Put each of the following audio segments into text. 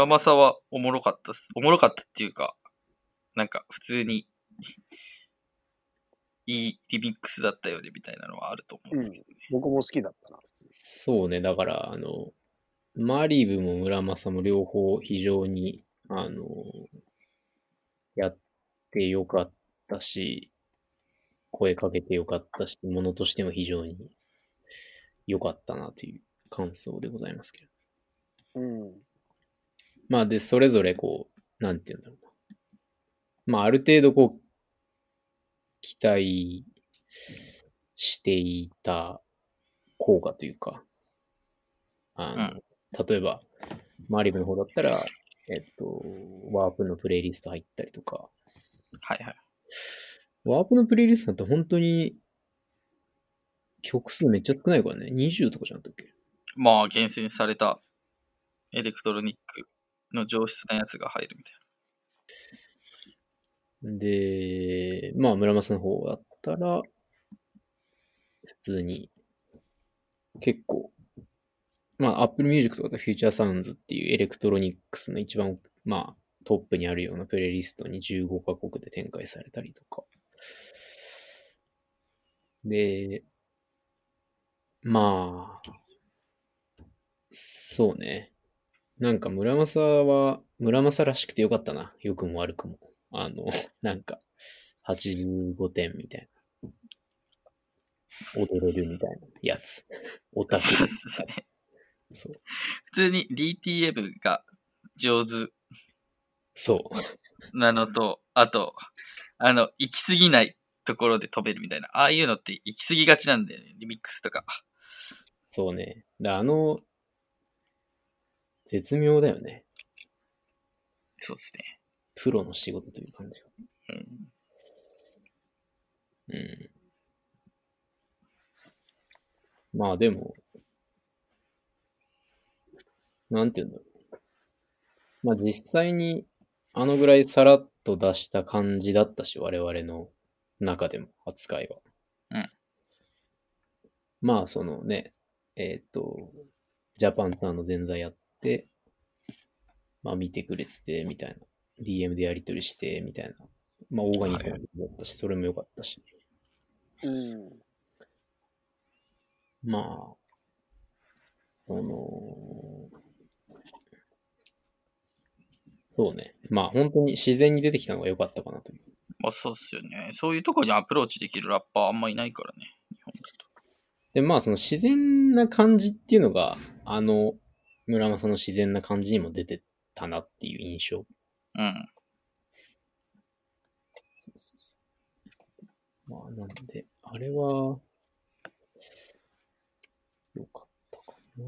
村正はおもろかったっす。おもろかったっていうか、なんか普通に、いいリミックスだったよねみたいなのはあると思うんですけどね。僕も好きだったな、普通に。そうね、だから、あの、マリブも村正も両方非常に、あの、やってよかったし、声かけてよかったし、ものとしても非常に良かったなという感想でございますけど。うん。まあ、で、それぞれこう、なんて言うんだろうな。まあ、ある程度こう、期待していた効果というか、あの、例えば、マリブの方だったら、えっと、ワープのプレイリスト入ったりとか、はいはい。ワープのプレイリストなんて本当に曲数めっちゃ少ないからね。20とかじゃなかったっけ？まあ、厳選されたエレクトロニックの上質なやつが入るみたいなで、まあ、村正の方だったら、普通に、結構、まあ、Apple Music とかだと Future Sounds っていうエレクトロニックスの一番、まあ、トップにあるようなプレイリストに15カ国で展開されたりとか。で、まあ、そうね。なんか村正は、村正らしくてよかったな。良くも悪くも。あの、なんか、85点みたいな。踊れるみたいなやつ。オタク。そうですね。そう。普通に DTM が上手そう。なのと、あと、あの、行き過ぎないところで飛べるみたいな。ああいうのって行き過ぎがちなんだよね。リミックスとか。そうね。だあの、絶妙だよね。そうですね。プロの仕事という感じが。うん。うん。まあでも、なんて言うんだろう。まあ実際にあのぐらいさらっと出した感じだったし、我々の中でも扱いは。うん。まあそのね、えっ、と、ジャパンツアーの前座やって、まあ見てくれてて、みたいな。DM でやり取りして、みたいな。まあオーガニックだったし、それも良かったし。うん。まあ、その、そうね。まあ本当に自然に出てきたのが良かったかなという。まあそうっすよね。そういうところにアプローチできるラッパーあんまいないからね。日本だと。で、まあその自然な感じっていうのが、あの、村正の自然な感じにも出てたなっていう印象。うん。そうそうそう。まあなんで、あれは、良かったかな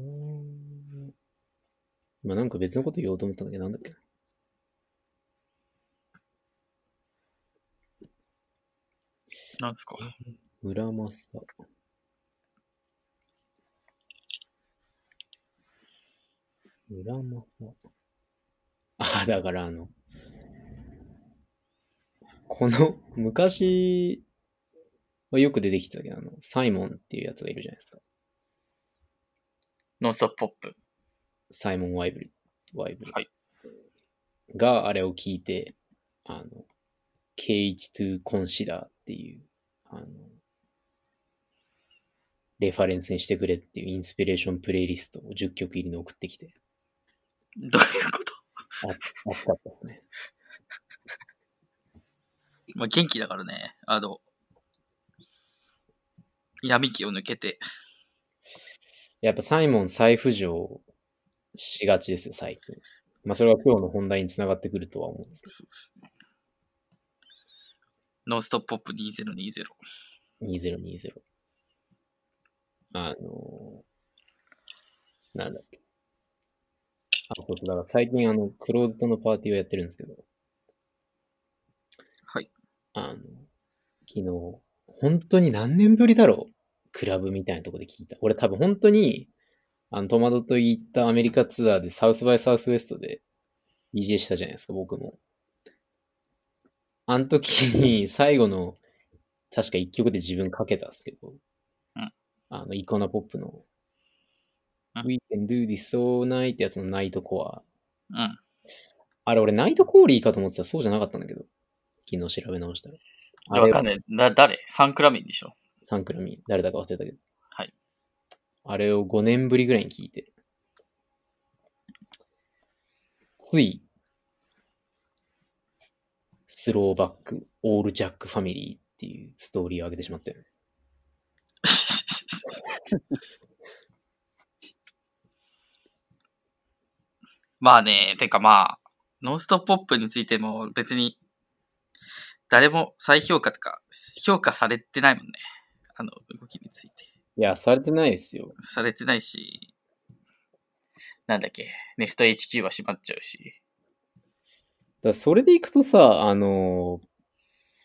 まあなんか別のこと言おうと思ったんだけど、なんだっけな。なんすか？村正。村正。あ、だからあの、この、昔はよく出てきてたけど、あの、サイモンっていうやつがいるじゃないですか。ノンストップポップ。サイモン・ワイブリ。ワイブリ。はいがあれを聞いて、あの、KH to consider っていう、あの、レファレンスにしてくれっていうインスピレーションプレイリストを10曲入りの送ってきて、どういうこと？あ熱かったですね。まあ元気だからね。あの、闇期を抜けて。やっぱサイモン再浮上しがちですよ、最近。まあそれは今日の本題につながってくるとは思うんですけそうですね。ノンストップポップ2020。ど、2020。あのなんだっけ。あ、そうそう、だから最近あの、クローズドのパーティーをやってるんですけど、はい。あの、昨日、本当に何年ぶりだろう？クラブみたいなとこで聞いた。俺多分本当に、あの、戸惑と行ったアメリカツアーでサウスバイサウスウエストで DJ したじゃないですか、僕も。あの時に最後の、確か一曲で自分かけたんですけど、うんあの、イコナポップの、うん We can do this all night ってやつのナイトコアうん。あれ、俺、ナイトコーリーかと思ってたらそうじゃなかったんだけど。昨日調べ直したら。あれわかんない。だ、誰？サンクラミンでしょサンクラミン、誰だか忘れたけど。はい。あれを5年ぶりぐらいに聞いて。つい、スローバック、オールジャックファミリーっていうストーリーを上げてしまったよね。まあね、てかまあ、ノンストップポップについても別に、誰も再評価とか、評価されてないもんね。あの、動きについて。いや、されてないですよ。されてないし、なんだっけ、ネスト HQ は閉まっちゃうし。だそれでいくとさ、あの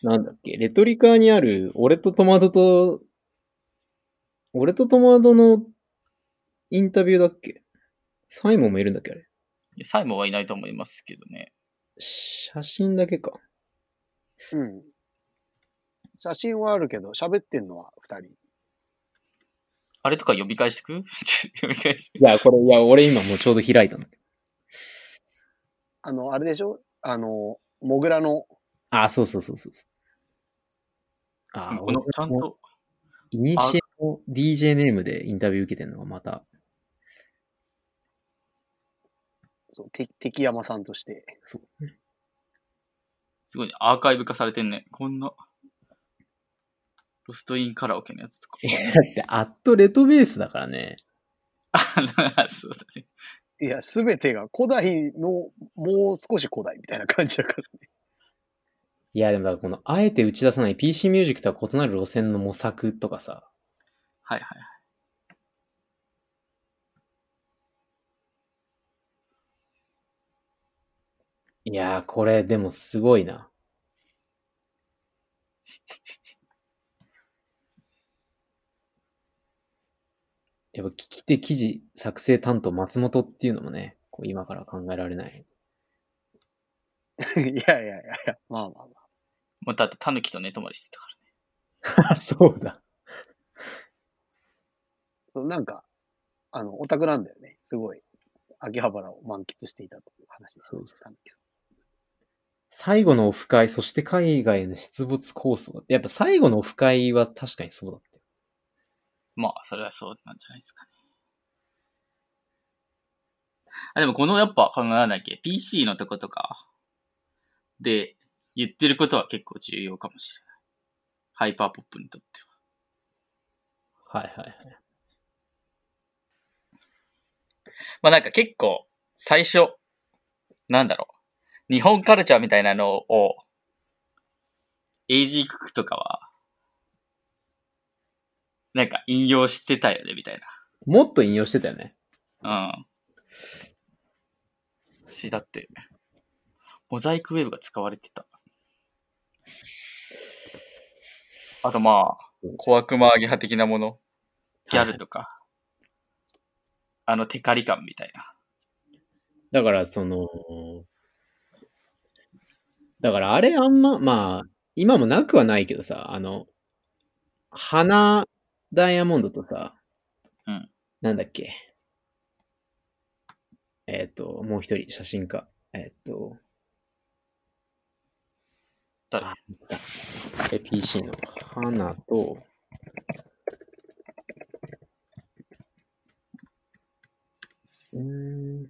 ーなんだっけ、レトリカにある、俺とトマトと、俺とトマトのインタビューだっけ？サイモンもいるんだっけあれ？サイモンはいないと思いますけどね。写真だけか。うん。写真はあるけど、喋ってんのは二人。あれとか呼び返してく？呼び返してくいや、これ、いや、俺今もうちょうど開いたんだけど。あの、あれでしょ？あの、モグラの、あ、そうそうそうそうそう。あ、この、ちゃんと、イニシエの DJ ネームでインタビュー受けてんのがまた、そう、て敵山さんとして。そう。すごいね、アーカイブ化されてんね。こんな、ロストインカラオケのやつとか。いやだって、アットレトベースだからね。あそうだね。いや、すべてが古代の、もう少し古代みたいな感じだからね。いや、でもこの、あえて打ち出さない PC ミュージックとは異なる路線の模索とかさ、はいはい。いやー、これでもすごいな。やっぱ聞き手記事作成担当松本っていうのもね、こう今から考えられない。いやいやいやいや、まあまあまあ。もうだってタヌキと寝泊まりしてたからね。そうだ。そうなんか、あの、オタクなんだよね。すごい。秋葉原を満喫していたという話です。そうそう神木さ最後のオフ会、そして海外への出没構想。やっぱ最後のオフ会は確かにそうだったよ。まあ、それはそうなんじゃないですかね。あ、でもこのやっぱ考えなんだっけ ?PC のとことかで言ってることは結構重要かもしれない。ハイパーポップにとっては。はいはいはい。まあなんか結構最初、なんだろう。日本カルチャーみたいなのを、エイジークックとかは、なんか引用してたよね、みたいもっと引用してたよね。な。うん。し、だって、モザイクウェブが使われてた。あとまあ、小悪魔アゲハ的なもの、ギャルとか、あのテカリ感みたいな。だから、その、だからあれあんま、まあ、今もなくはないけどさ、あの、花ダイヤモンドとさ、うんなんだっけ？えっ、と、もう一人、写真家。えっ、と、誰？あえ PC の花と、うーん。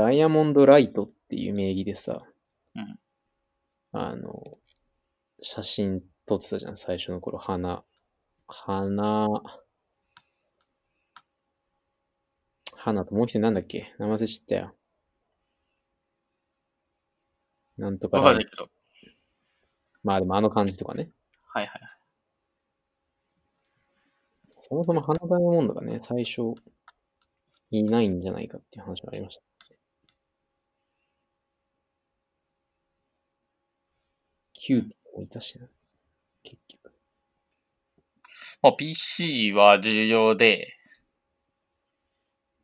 ダイヤモンドライトっていう名義でさ、うんあの、写真撮ってたじゃん、最初の頃、花。花、花ともう一人なんだっけ？名前忘れ知ったよ。なんとか。わかんないけど。まあでもあの感じとかね。はいはい。そもそも花ダイヤモンドがね、最初いないんじゃないかっていう話がありました。 QTもいたしな。結局。まあ、PC は重要で、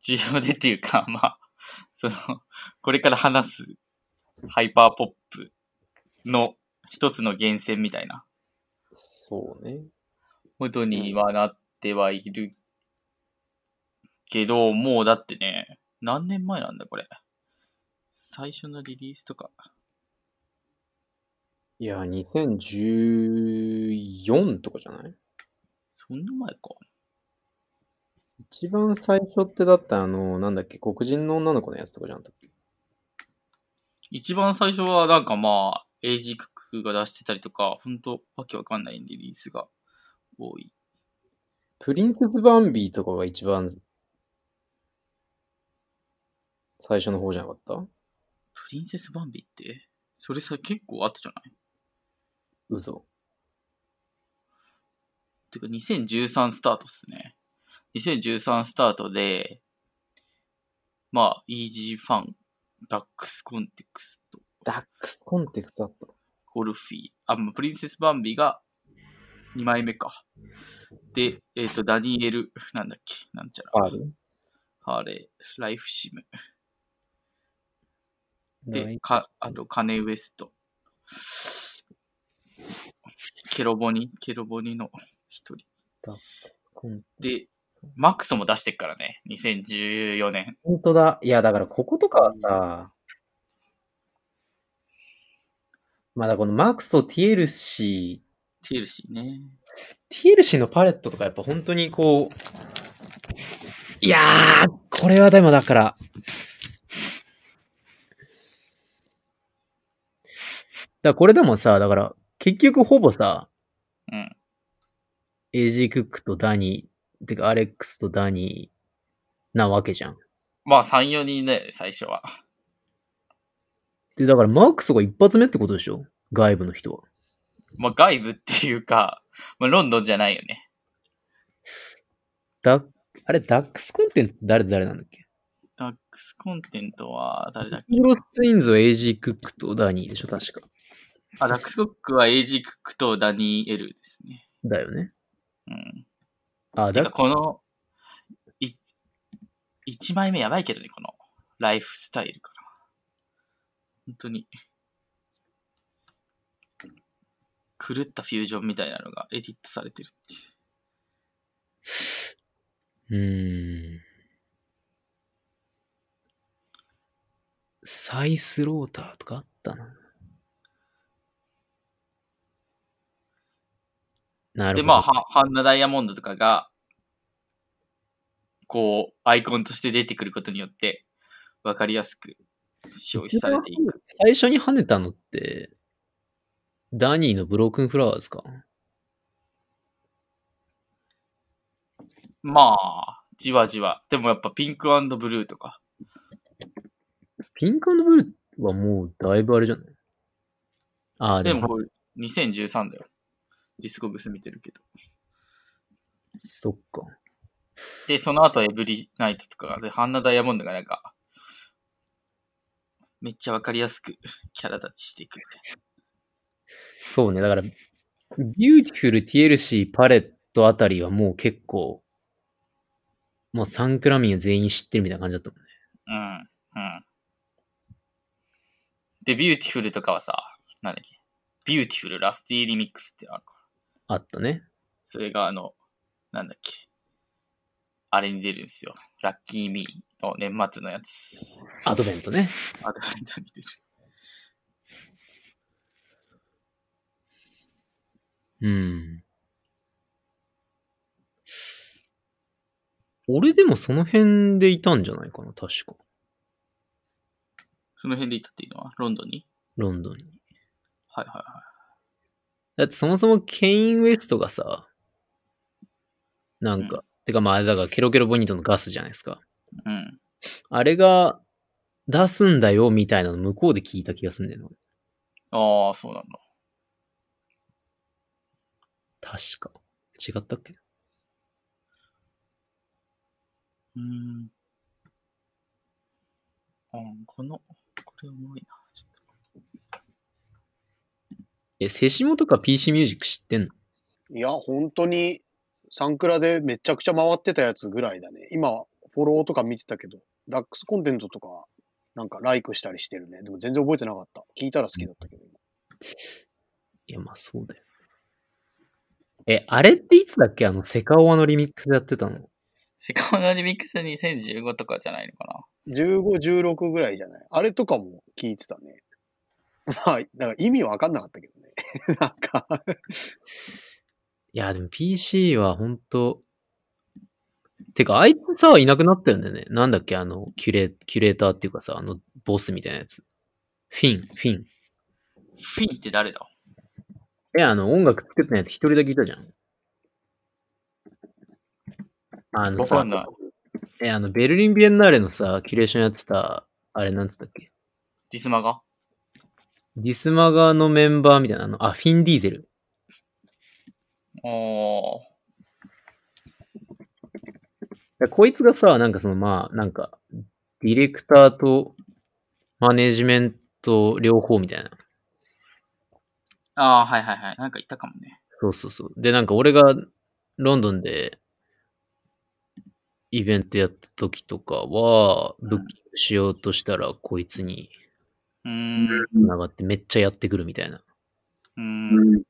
重要でっていうか、まあ、その、これから話すハイパーポップの一つの源泉みたいなそうね。ことにはなっってはいるけど、もうだってね、何年前なんだこれ。最初のリリースとか。いや、2014とかじゃない？そんな前か。一番最初ってだったあの、なんだっけ、黒人の女の子のやつとかじゃん。一番最初はなんかまあ、エイジクックが出してたりとか、ほんとわけわかんないリリースが多い。プリンセス・バンビとかが一番最初の方じゃなかった？プリンセスバンビって？それさ、結構後じゃない？嘘。てか2013スタートっすね。2013スタートで、まあ、 EASYFUN、ダックスコンテント、ダックスコンテントだった。ゴルフィー、あ、まあプリンセスバンビが2枚目か。で、えっ、と、ダニエル、なんだっけ、なんちゃら。あるハーレー、ライフシム。で、か、あと、カネウエスト。ケロボニ、ケロボニの一人。で、マックスも出してっからね、2014年。本当だ。いや、だからこことかはさ、まだこのマックスと TLC、TLC ね。TLC のパレットとかやっぱ本当にこう、いやー、これはでもだから、だからこれでもさ、だから結局ほぼさ、うん。AG クックとダニー、てかアレックスとダニーなわけじゃん。まあ、3、4人だよね、最初は。で、だからマークスが一発目ってことでしょ？外部の人は。まあ、外部っていうか、まあ、ロンドンじゃないよね。ダあれ、ダックスコンテンツ誰と誰なんだっけ？ダックスコンテントは誰だっけ？クロスツインズは AG クックとダニーでしょ確か。あ、ダックスコックは AG クックとダニー・エルですね。だよね。うん。あ、てだかこの、い、1枚目やばいけどね、この、ライフスタイルから。本当に、狂ったフュージョンみたいなのがエディットされてるっていう。うーん。サイスローターとかあったな。なるで、ほど。まあ、ハハンナ・ダイヤモンドとかが、こう、アイコンとして出てくることによって、わかりやすく消費されていく。最初に跳ねたのって、ダニーのブロークンフラワーズか？まあ、じわじわ。でもやっぱピンクブルーとか。ピンクブルーはもうだいぶあれじゃない？ああ、でも、でもこれ、2013だよ。ディスコグス見てるけど。そっか。で、その後エブリナイトとかで、ハンナ・ダイヤモンドがなんか、めっちゃわかりやすくキャラ立ちしていくみたいそうね。だから、ビューティフル TLC パレットあたりはもう結構、もうサンクラ民は全員知ってるみたいな感じだったもんね。な。うん。うん。で、ビューティフルとかはさ、なんだっけ？ビューティフル Rustie リミックスってあるから。あったね。それがあの、なんだっけ。あれに出るんですよ。 LuckyMe の年末のやつ。アドベントね。アドベントに出る。うん。俺でもその辺でいたんじゃないかな、確か。その辺でいたっていうのは、ロンドンに？ロンドンに。はいはいはだってそもそもケイン・ウエストがさ、なんか、てかまああれだからケロケロボニートのガスじゃないですか。い。うん。あれが出すんだよみたいなの向こうで聞いた気がすんだよな。ああ、そうなんだ。確か。違ったっけ？うーん。あこの、これ重いな。ちょっえ、セシモとか PC ミュージック知ってんの？いや、本当に、サンクラでめちゃくちゃ回ってたやつぐらいだね。今、フォローとか見てたけど、ダックスコンテントとか、なんかライクしたりしてるね。でも全然覚えてなかった。聞いたら好きだったけど。いや、まあそうだよ。え、あれっていつだっけ？あの、セカオワのリミックスでやってたの？セカオワのリミックス2015とかじゃないのか15、16ぐらいじゃない？あれとかも聞いてたね。まあ、だから意味わかんなかったけどね。なんかいや、でも PC はほんと、てか、あいつさ、いなくなったよね。なんだっけあの、キュレ、キュレーターっていうかさ、あの、ボスみたいなやつ。フィン、フィン。なフィンって誰だ？え、あの、音楽作ってたやつ一人だけいたじゃん。あのさ。え、あの、ベルリンビエンナーレのさ、キュレーションやってた、あれなんつったっけ？ディスマがディスマガのメンバーみたいな、あの、あ、フィン・ディーゼル。おー。でこいつがさ、なんかその、まあ、なんか、ディレクターとマネジメント両方みたいな。ああ、はいはいはい。なんか言ったかもね。そうそうそう。で、なんか俺がロンドンでイベントやった時とかは、ブッキングしようとしたら、こいつにうーん。う繋がってめっちゃやってくるみたいな。ーん。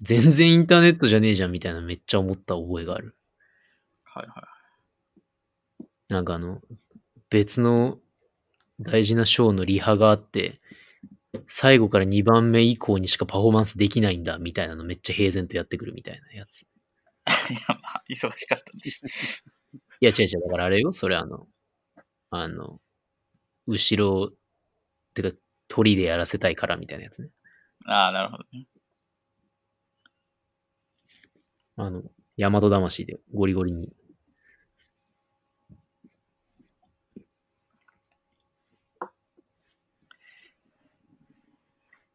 全然インターネットじゃねえじゃんみたいなめっちゃ思った覚えがある。はいはい。なんかあの、別の大事なショーのリハがあって、最後から2番目以降にしかパフォーマンスできないんだみたいなのめっちゃ平然とやってくるみたいなやつ。いや、まあ、忙しかったんでしょ。いや違う違う、だからあれよ、それあの、あの、後ろ、てか鳥でやらせたいからみたいなやつね。ああ、なるほどね。あの、大和魂でゴリゴリに。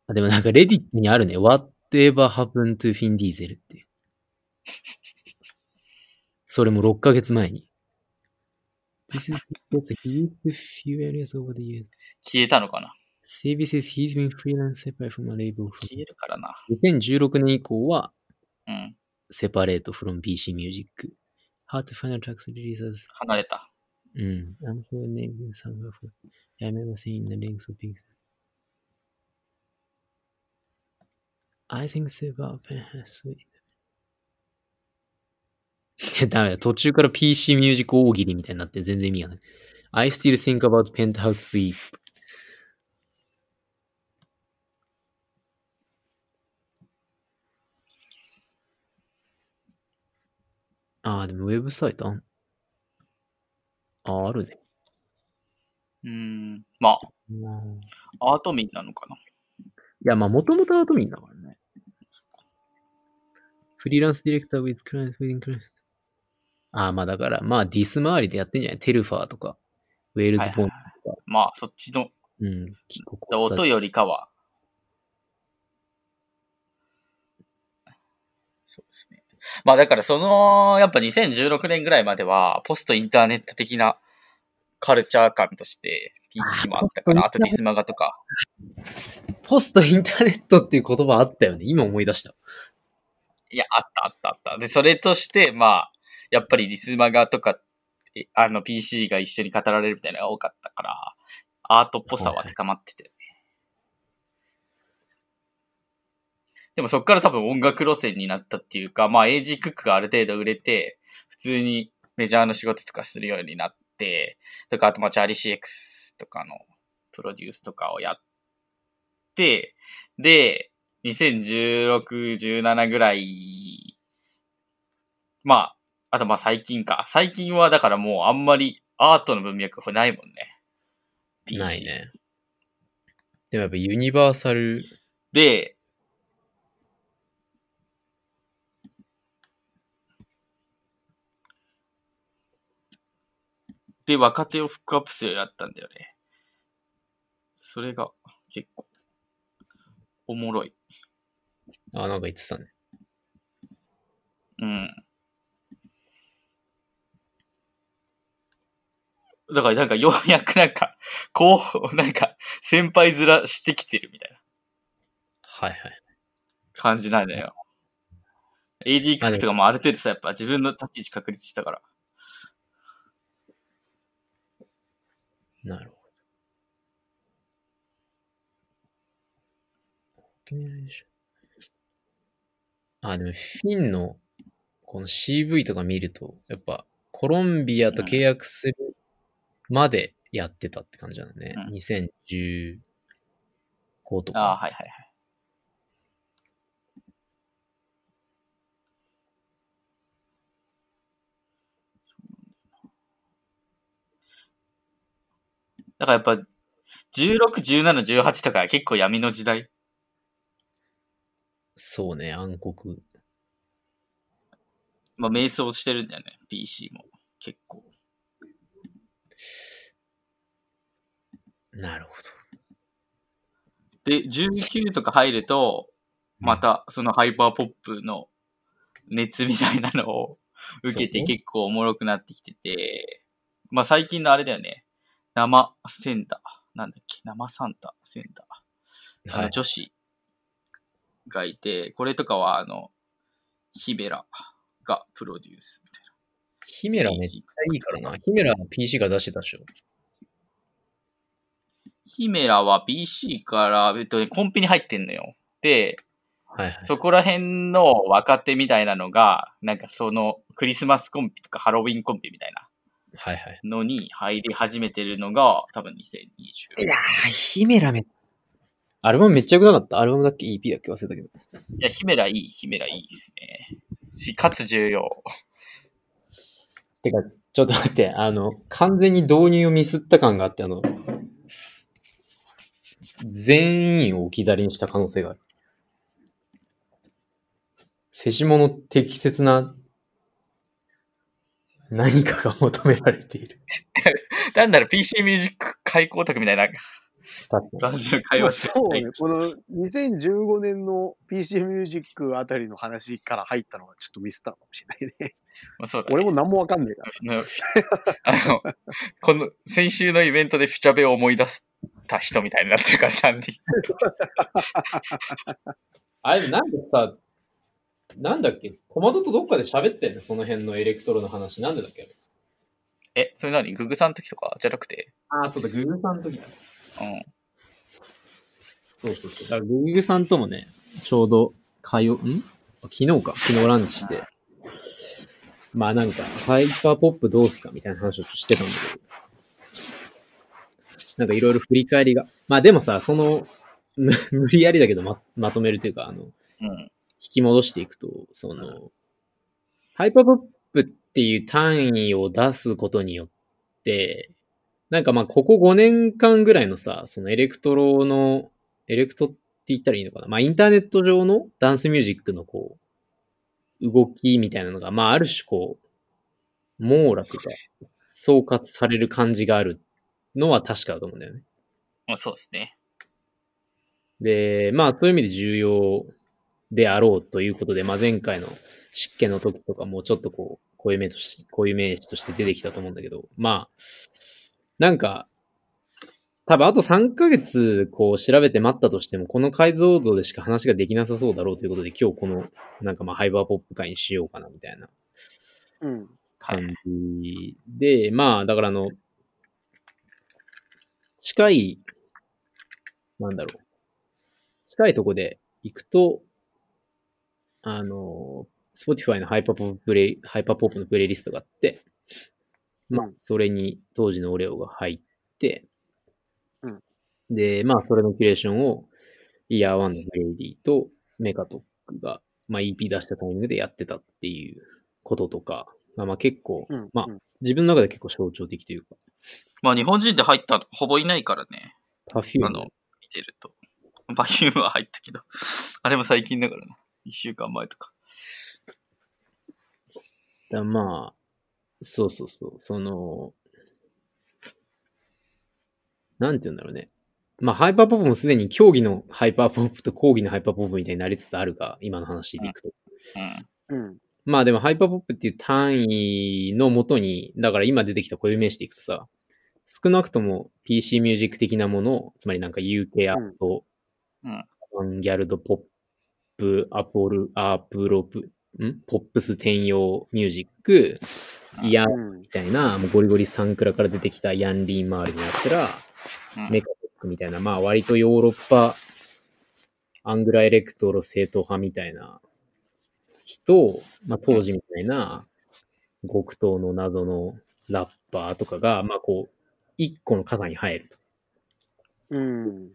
あ、でもなんかレディットにあるね。Whatever happened to Finn Diesel って。それも6ヶ月前に。He used to few areas over the years. 消えたのかな CB says he's been freelance separate from a label. 消えるからな。2016年以降はうん。セパレート from PC Music. Hard to find a tracks releases. 離れた。うん。I'm for naming some of I remember seeing the links of big. I think pen has sweet. い やダメだ。途中から PC ミュージック大喜利みたいになって全然意味がない。I still think about penthouse suites. ああ、でもウェブサイトあん。ああ、あるね。うーん。まあ、アート民なのかな。いや、まあ、もともとアートミンだからね。フリーランスディレクター with clients within clients. ああ、まあだから、まあディス周りでやってんじゃない？テルファーとか、ウェールズポン、はいはいはいまあ、そっちのうん、音よりかは。そうですね。まあだからその、やっぱ2016年ぐらいまでは、ポストインターネット的なカルチャー感として PC もあったから、ああとディスマガとか。ポストインターネットっていう言葉あったよね。今思い出した。いや、あったあったあった。で、それとして、まあ、やっぱりディスマガとか、あの PC が一緒に語られるみたいなのが多かったから、アートっぽさは高まってて、ね。でもそっから多分音楽路線になったっていうか、まあエイジクックがある程度売れて、普通にメジャーの仕事とかするようになって、とか、あとまあチャーリー CX とかのプロデュースとかをやって、で、2016、17ぐらい、まあ、あとまあ最近か。最近はだからもうあんまりアートの文脈ないもんね。PC ない。ね。でもやっぱユニバーサル、で、で、若手をフックアップするようになったんだよね。それが結構、おもろい。あ、なんか言ってたね。うん。だからなんかようやくなんか、こう、なんか、先輩面してきてるみたいなはいはい。感じなんだよ。ックとかもある程度さ、やっぱ自分の立ち位置確立したから。なるほど。あ、でもフィンのこの CV とか見ると、やっぱコロンビアと契約するまでやってたって感じなね。うん2015とか。ああ、はいはいはい。だからやっぱ、16、17、18とか結構闇の時代？そうね、暗黒。まあ、迷走してるんだよね、PC も。結構。なるほで、19とか入ると、またそのハイパーポップの熱みたいなのを 受けて結構おもろくなってきてて、まあ最近のあれだよね。生センター。なんだっけ？生サンタセンター。ど。あの女子がいて、これとかはあの、ヒメラがプロデュースみたいヒメラめっちゃいいからな。ヒメラ PC から出してたでしょ。な。ヒメラは PC から、えっとね、コンピに入ってんのよ。で、はいはい。そこら辺の若手みたいなのが、なんかそのクリスマスコンピとかハロウィンコンピみたいな。のに入り始めてるのが多分2020。いやー、ヒメラめ、アルバムめっちゃ良くなかった？アルバムだっけ ?EP だっけ？忘れたけど。いや、ヒメラいい、ヒメラいいですね。し、かつ重要。てか、ちょっと待って、あの、完全に導入をミスった感があって、あの、全員を置き去りにした可能性がある。世下の適切な何かが求められている。なんだろう、PC ミュージック開口卓みたいな確かに感じの会まあ話そうね。この2015年の PC ミュージックあたりの話から入ったのがちょっとミスったのかもしれないね。まあそうだね俺も何もわかんないから。あのこの、先週のイベントでフィチャベを思い出した人みたいになってるから、単に。あれ、なんでさ、なんだっけ？トマトとどっかで喋ってんねその辺のエレクトロの話。なんでだっけ？え、それ何？ググさんの時とか？じゃなくて？ああ、そうだ、ググさんの時だ。そうそうそう。だからググさんともね、ちょうど、火曜、ん？昨日か。昨日ランチして。まあなんか、ハイパーポップどうすかみたいな話をしてたんだけど。なんかいろいろ振り返りが。まあでもさ、その、無理やりだけどま、まとめるというか、あの、うん。引き戻していくと、その、ハイパーポップっていう単位を出すことによって、なんかまあ、ここ5年間ぐらいのさ、そのエレクトロの、エレクトって言ったらいいのかな？まあ、インターネット上のダンスミュージックのこう、動きみたいなのが、まあ、ある種こう、網羅とか、総括される感じがあるのは確かだと思うんだよね。まあそうですね。で、まあそういう意味で重要であろうということで、まあ前回の湿気の時とかもちょっとこう、こういう名とし、こういう名詞として出てきたと思うんだけど、まあ、なんか、多分あと3ヶ月こう調べて待ったとしても、この解像度でしか話ができなさそうだろうということで、今日この、なんかまあハイバーポップ会にしようかなみたいなうん。感じで、まあ、だからあの、近い、なんだろう。近いとこで行くと、あの、Spotify のハイパーポッププレイ、ハイパーポップのプレイリストがあって、まあうん、それに当時のオレオが入って、うんで、まあ、それのキュレーションを、イヤーワンのブレイディとメカトックが、まあ、EP 出したタイミングでやってたっていうこととか、まあ、まあ結構、うん。まあうん自分の中で結構象徴的というか、まあ日本人で入ったのほぼいないからね。パフュームあの、見てると。バリュームは入ったけど。あれも最近だからな。一週間前とか。だまあ、そうそうそう、その、なんて言うんだろうね。まあ、ハイパーポップもすでに競技のハイパーポップと講義のハイパーポップみたいになりつつあるが、今の話でいくと。うん。うん。まあでもハイパーポップっていう単位のもとに、だから今出てきた固有名詞でいくとさ、少なくとも PC ミュージック的なものを、つまりなんか UK アット、うんアバンギャルドポップ、アポル、アプロプ、ん？ポップス転用ミュージック、イヤーうんみたいな、もうゴリゴリサンクラから出てきたヤンリー周りのやつら、うんメカトックみたいな、まあ割とヨーロッパ、アングラエレクトロ正統派みたいな人、まあ当時みたいな極東の謎のラッパーとかが、まあこう、一個の傘に入ると。うん。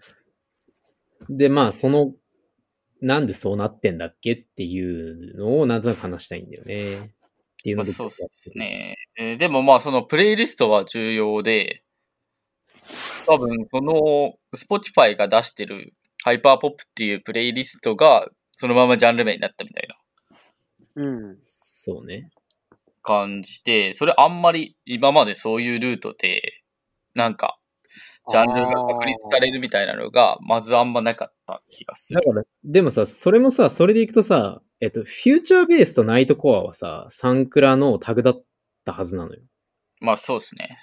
で、まあその、なんでそうなってんだっけっていうのをなんとなく話したいんだよね。っていうので、まあそうですね。えーでもまあそのプレイリストは重要で、多分その Spotify が出してるハイパーポップっていうプレイリストがそのままジャンル名になったみたいなうん。そうね。感じで、それあんまり今までそういうルートで、なんか、ジャンルが確立されるみたいなのが、まずあんまなかった気がする。だから、でもさ、それもさ、それでいくとさ、えっと、フューチャーベースとナイトコアはさ、サンクラのタグだったはずなのよ。まあそうですね。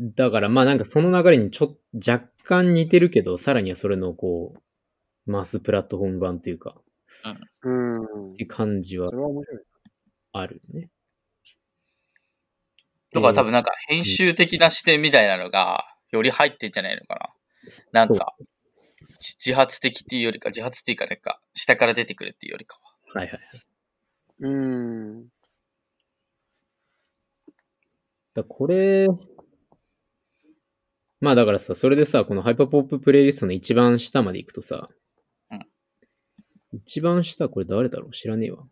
だから、まあなんかその流れにちょっと若干似てるけど、さらにはそれのこう、マスプラットフォーム版というか、うんっ。ていう感じは。あるよね。とか多分なんか編集的な視点みたいなのが、より入ってんじゃないのかな。なんか、自発的っていうよりか、自発っていうかなんか、下から出てくるっていうよりかは。はいはいはい。うん。だこれ、まあだからさ、それでさ、このハイパーポッププレイリストの一番下まで行くとさ、うん一番下、これ誰だろう？知らねえわ。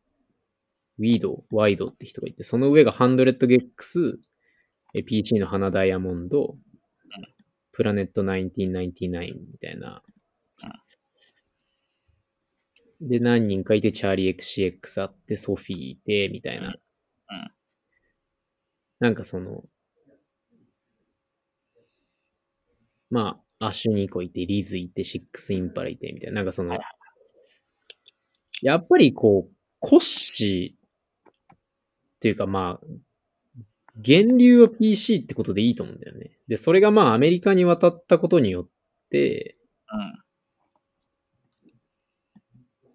ウィード、ワイドって人がいて、その上が100ゲックス、え PC の花ダイヤモンド、プラネット1999みたいな。で、何人かいて、チャーリー XCX あって、ソフィーいて、みたいな。うんなんかその、まあ、アシュニコいて、リズいて、シックスインパラいて、みたいな。なんかその、やっぱりこう、コッシーっていうかまあ、源流は PC ってことでいいと思うんだよね。で、それがまあアメリカに渡ったことによって、うん。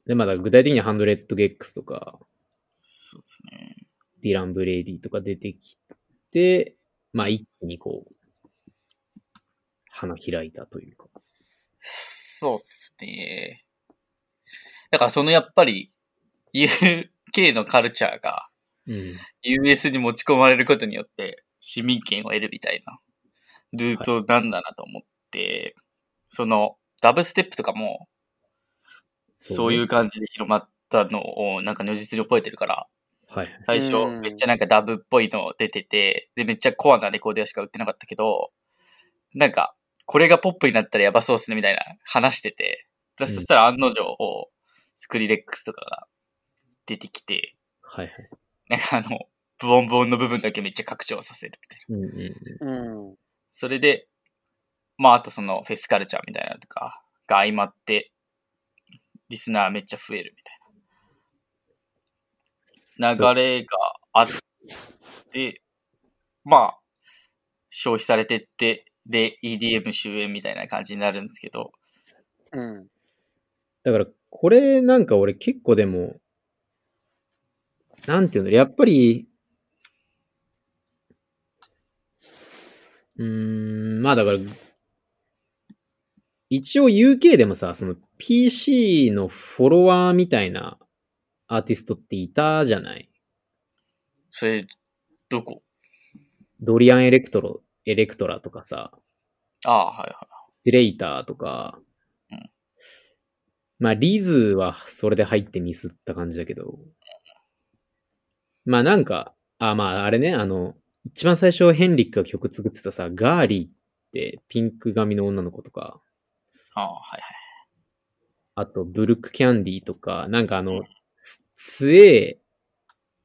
で、まだ具体的には100 gecs とか、そうですね。ディラン・ブレイディとか出てきて、まあ一気にこう、花開いたというか。そうっすね。だからそのやっぱり、UK のカルチャーがうん。US に持ち込まれることによって市民権を得るみたいなルートなんだなと思って、そのダブステップとかもそういうね感じで広まったのをなんか如実に覚えてるから、はい。最初うんめっちゃなんかダブっぽいの出てて、でめっちゃコアなレコード屋しか売ってなかったけど、なんかこれがポップになったらやばそうっすねみたいな話してて、うんそしたら案の定をスクリレックスとかが出てきて、はいはい。なんかあの、ブオンブオンの部分だけめっちゃ拡張させるみたいな。うんうん。そそれで、まああとそのフェスカルチャーみたいなのとかが相まって、リスナーめっちゃ増えるみたいな。流れがあって、まあ、消費されてって、で、EDM 終焉みたいな感じになるんですけど、うん。だから、これなんか俺結構でも、なんていうの、やっぱり、うーん、まあだから、一応 UK でもさ、その PC のフォロワーみたいなアーティストっていたじゃない？それ、どこ？ドリアン・エレクトロ、エレクトラとかさ、ああ、はいは Slayyyter とか、うん。まあ、リズはそれで入ってミスった感じだけど、まあなんか、あ、まああれね、あの、一番最初ヘンリックが曲作ってたさ、ガーリーってピンク髪の女の子とか、い。ああ、はいはい。あとブルックキャンディーとか、なんかあの、つ強え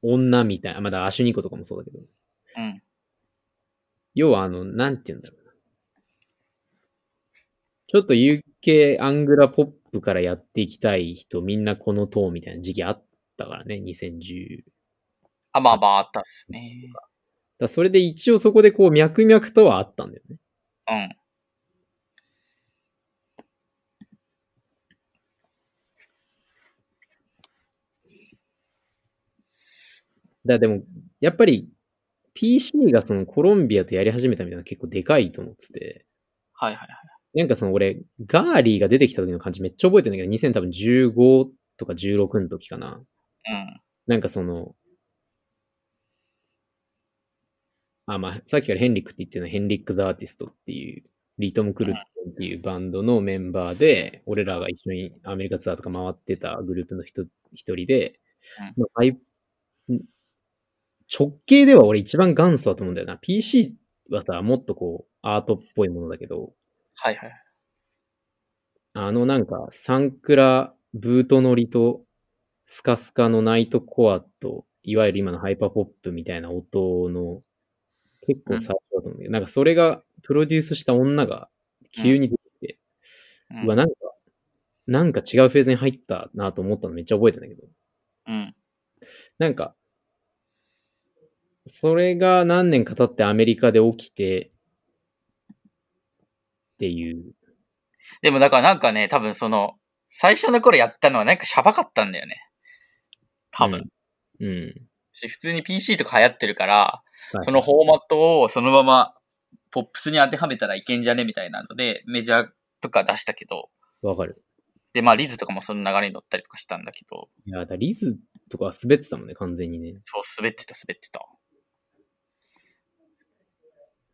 女みたいな、まだアシュニコとかもそうだけど、うん。要はあの、なんて言うんだろうな。ちょっと UK アングラポップからやっていきたい人、みんなこの塔みたいな時期あったからね、2010。あ、まあまああったっすね。だそれで一応そこでこう脈々とはあったんだよね。うん。だでも、やっぱり PC がそのコロンビアとやり始めたみたいなの結構でかいと思ってて、はいはいはい。なんかその俺、ガーリーが出てきた時の感じめっちゃ覚えてるんだけど、2015とか16の時かな。うん。なんかその、あ、まあ、さっきからヘンリックって言ってるのはヘンリック・ザ・アーティストっていう、リトム・クルンっていうバンドのメンバーで、俺らが一緒にアメリカツアーとか回ってたグループの人一人で、まあハイ直径では俺一番元祖だと思うんだよな。PC はさ、もっとこう、アートっぽいものだけど、はいはい。あのなんか、サンクラ、ブート乗りと、スカスカのナイトコアと、いわゆる今のハイパーポップみたいな音の、結構最初だと思うんだけど、なんかそれが、プロデュースした女が急に出てきて、ううんわ、なんか、なんか違うフェーズに入ったなと思ったのめっちゃ覚えてんだけど、うん。なんか、それが何年か経ってアメリカで起きて、っていう。でもだからなんかね、多分その、最初の頃やったのはなんかシャバかったんだよね。多分。うん。し普通に PC とか流行ってるから、はいそのフォーマットをそのままポップスに当てはめたらいけんじゃねみたいなので、メジャーとか出したけど、わかる。で、まあリズとかもその流れに乗ったりとかしたんだけど、いや、だリズとかは滑ってたもんね、完全にね。そう、滑ってた、滑ってた。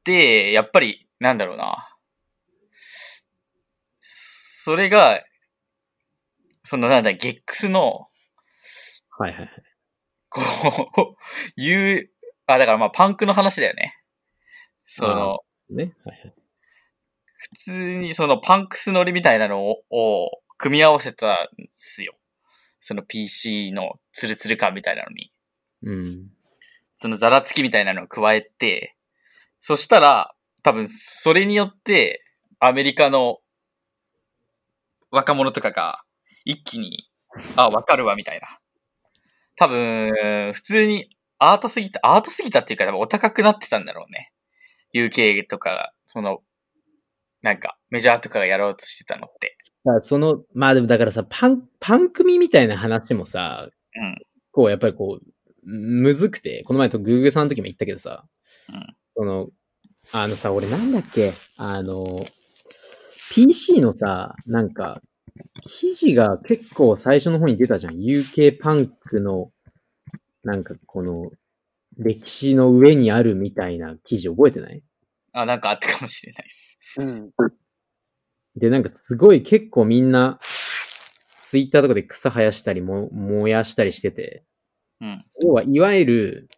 で、やっぱり、なんだろうな。それが、そのなんだ、ゲックスの、はいはいはい。こう、言う、あ、だからまあパンクの話だよね。その、ね。はいはい。普通にそのパンクスノリみたいなのを、を組み合わせたんですよ。その PC のツルツル感みたいなのに。うん。そのザラつきみたいなのを加えて、そしたら、多分それによって、アメリカの若者とかが一気に、あ、わかるわ、みたいな。多分、普通にアートすぎた、アートすぎたっていうか、多分お高くなってたんだろうね。UK とかが、その、なんか、メジャーとかがやろうとしてたのって。その、まあでもだからさ、パン、パン組みたいな話もさ、うん。こうやっぱりこう、むずくて、この前とグーグーさんの時も言ったけどさ、うんその、あのさ、俺なんだっけ、あの、PC のさ、なんか、記事が結構最初の方に出たじゃん。UK パンクの、なんかこの、歴史の上にあるみたいな記事覚えてない？あ、なんかあったかもしれないです。うん。で、なんかすごい結構みんな、ツイッターとかで草生やしたりも、燃やしたりしてて、うん。要は、いわゆる、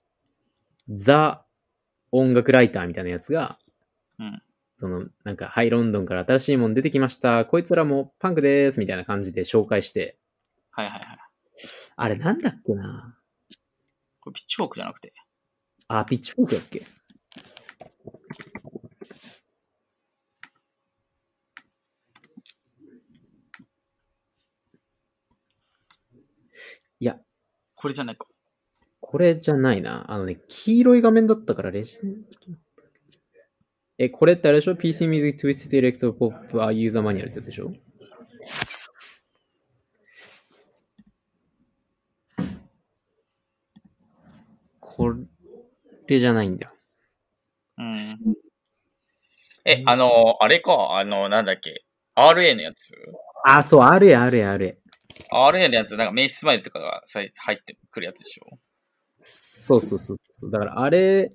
ザ音楽ライターみたいなやつが、うん。その、なんか、ハイロンドンから新しいもん出てきました。こいつらもパンクです。みたいな感じで紹介して、はいはいはい。あれなんだっけなこれピッチフォークじゃなくて。あ、ピッチフォークだっけいや、これじゃないか。これじゃないな。あのね、黄色い画面だったからレジデントえ、これってあれでしょ ?PC Music Twisted Electro Pop あユーザーマニュアルってやつでしょ？これじゃないんだよ。うん。え、あの、あれか、あの、なんだっけ？RA のやつ？あ、そう、あれやあれやあれ。?RA のやつ、なんか名刺スマイルとかが入ってくるやつでしょ？そうそうそうそう。だからあれ、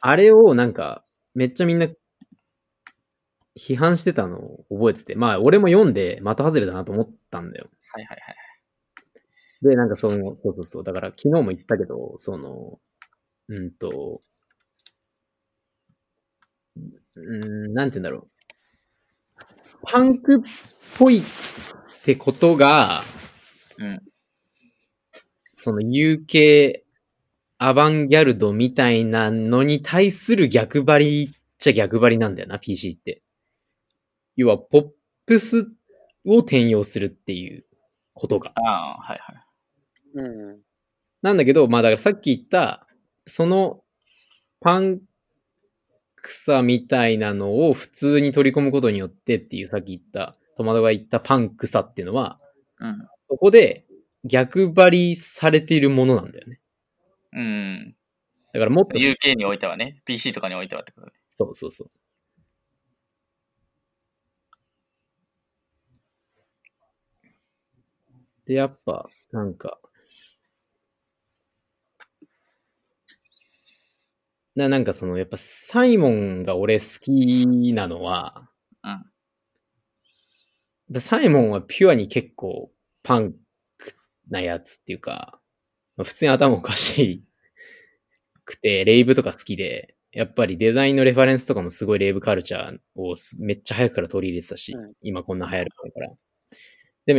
あれをなんか、めっちゃみんな批判してたのを覚えてて、まあ俺も読んで的外れだなと思ったんだよ。はいはいはい。で、なんかその、そうそうそう。だから昨日も言ったけど、その、うんと、うん、なんて言うんだろう。パンクっぽいってことが、うん。その UK アバンギャルドみたいなのに対する逆張りっちゃ逆張りなんだよな、PC って。要は、ポップスを転用するっていうことが。ああ、はいはい。うん。なんだけど、まあだからさっき言った、そのパンクさみたいなのを普通に取り込むことによってっていうさっき言った、トマトが言ったパンクさっていうのは、うん。そこで逆張りされているものなんだよね。うん。だからもっと、UK においてはね、PC とかにおいてはってことね。そうそうそう。で、やっぱ、なんか、ななんかその、やっぱサイモンが俺好きなのは、うんでサイモンはピュアに結構パンクなやつっていうか、まあ普通に頭おかしくて、レイブとか好きで、やっぱりデザインのレファレンスとかもすごいレイブカルチャーをすめっちゃ早くから取り入れてたし、うん今こんな流行るから。で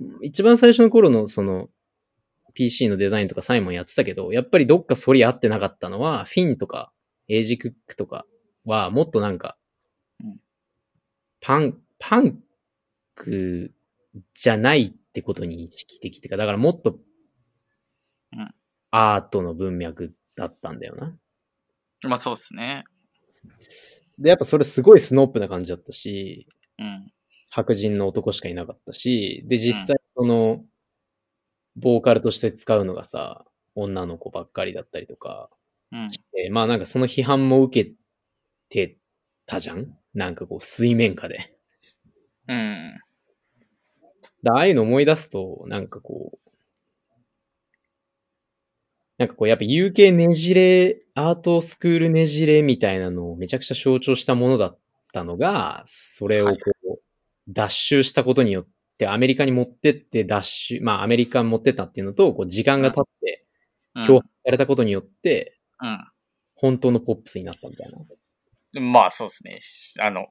も、一番最初の頃のその PC のデザインとかサイモンやってたけど、やっぱりどっか反り合ってなかったのは、フィンとかエイジクックとかはもっとなんかうん、パン、パンクじゃないってことに意識的ってか、だからもっとうんアートの文脈だったんだよな。まあそうですね。で、やっぱそれすごいスノープな感じだったし、うん。白人の男しかいなかったし、で、実際その、ボーカルとして使うのがさ、女の子ばっかりだったりとかうん。まあなんかその批判も受けてたじゃん？なんかこう水面下で。うん。だああいうの思い出すと、なんかこう、なんかこうやっぱ UK ねじれ、アートスクールねじれみたいなのをめちゃくちゃ象徴したものだったのが、それをこう、脱臭したことによってアメリカに持ってって脱臭、まあアメリカに持ってったっていうのと、こう時間が経ってうん漂白されたことによって、うん。本当のポップスになったみたいな。まあそうですね。あの、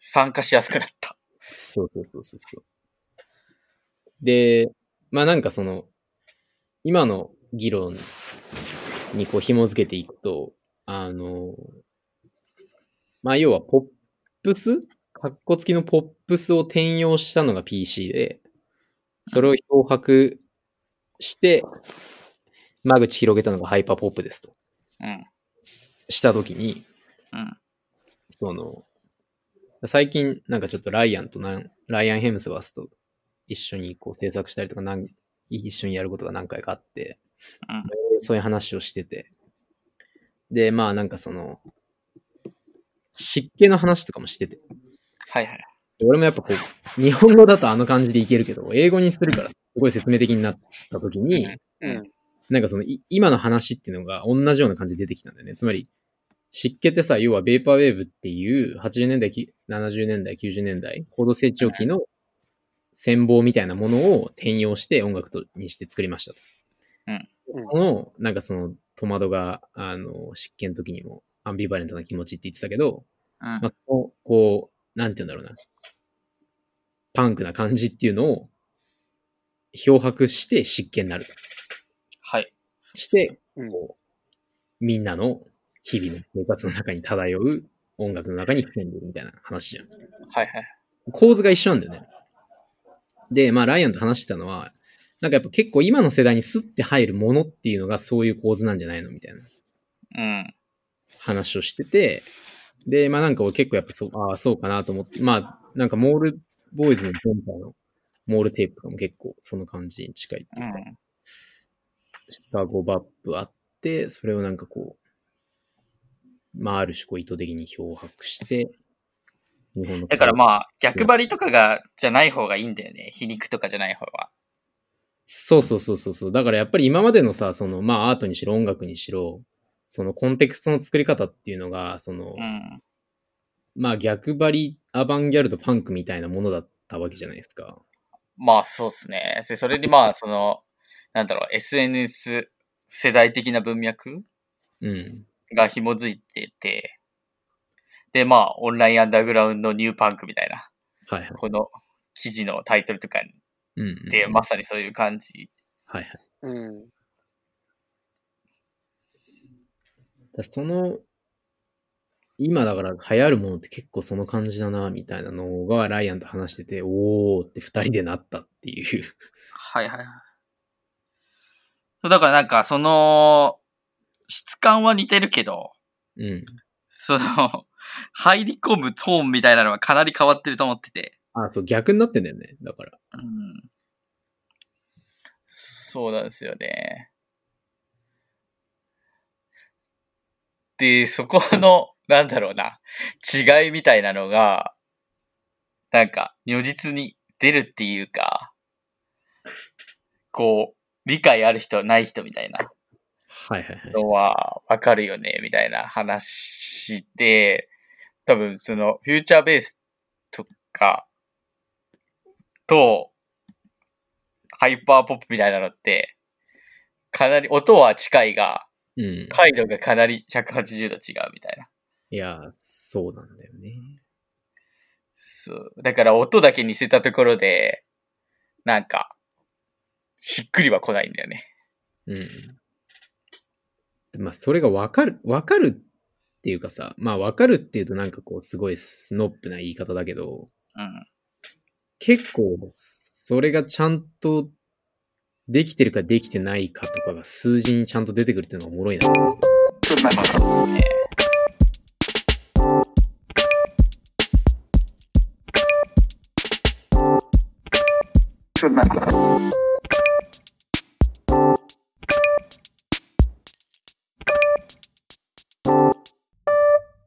参加しやすくなった。そうそうそうそうそう。で、まあなんかその、今の議論にこう紐づけていくと、あの、まあ要はポップスカッコ付きのポップスを転用したのが PC で、それを漂白して、間口広げたのがハイパーポップですと。うん。したときに、うん。その、最近なんかちょっとライアンとなん、ライアン・ヘムスワースと一緒にこう制作したりとかなん、一緒にやることが何回かあって、うんそういう話をしてて。で、まあなんかその、湿気の話とかもしてて。はいはい。で俺もやっぱこう、日本語だとあの感じでいけるけど、英語にするからすごい説明的になった時に、うん。なんかその、い今の話っていうのが同じような感じで出てきたんだよね。つまり、湿気ってさ、要はベーパーウェーブっていう80年代、き70年代、90年代、高度成長期の戦望みたいなものを転用して音楽とにして作りましたと。うんうんこの、なんかその、戸惑が、あの、湿気の時にもアンビバレントな気持ちって言ってたけど、うんまあ、こう、こう、なんて言うんだろうな。パンクな感じっていうのを漂白して湿気になると。はい。して、うんこう、みんなの日々の生活の中に漂う音楽の中に含んでるみたいな話じゃん。はいはい。構図が一緒なんだよね。で、まあ、ライアンと話してたのは、なんかやっぱ結構今の世代にスッて入るものっていうのがそういう構図なんじゃないのみたいなうん。話をしてて、で、まあなんか俺結構やっぱそう、ああ、そうかなと思って、まあ、なんかモールボーイズの今回のモールテープとかも結構その感じに近いっていうか、うん。シカゴバップあって、それをなんかこう、まあある種こう意図的に漂白して、日本の。だからまあ、逆張りとかが、じゃない方がいいんだよね。皮肉とかじゃない方は。そうそうそうそうそう。だからやっぱり今までのさ、そのまあアートにしろ音楽にしろ、そのコンテクストの作り方っていうのが、その、うん。まあ逆張りアバンギャルドパンクみたいなものだったわけじゃないですか。まあ、そうっすね。で、それでまあ、その、なんだろう、SNS 世代的な文脈うん。が紐づいてて、で、まあ、オンラインアンダーグラウンドニューパンクみたいな、はいはい。この記事のタイトルとかうん、うん。で、まさにそういう感じ。はいはい。うん。だその、今だから流行るものって結構その感じだな、みたいなのがライアンと話してて、おーって二人でなったっていう。はいはいはい。そうだからなんか、その、質感は似てるけど、うん。その、入り込むトーンみたいなのはかなり変わってると思ってて。あ、そう、逆になってんだよね。だから。うん。そうなんですよね。で、そこの、なんだろうな、違いみたいなのが、なんか、如実に出るっていうか、こう、理解ある人、ない人みたいなはいはいはい。のはわかるよね、みたいな話で、多分そのフューチャーベースとかとハイパーポップみたいなのって、かなり音は近いが、うん。態度がかなり180度違うみたいな。いや、そうなんだよね。そう。だから音だけ似せたところで、なんか、しっくりは来ないんだよね。うん。でまあ、それがわかる、わかるっていうかさ、まあ、わかるっていうとなんかこう、すごいスノップな言い方だけど、うん。結構、それがちゃんとできてるかできてないかとかが数字にちゃんと出てくるっていうのがおもろいなと思ってて。ね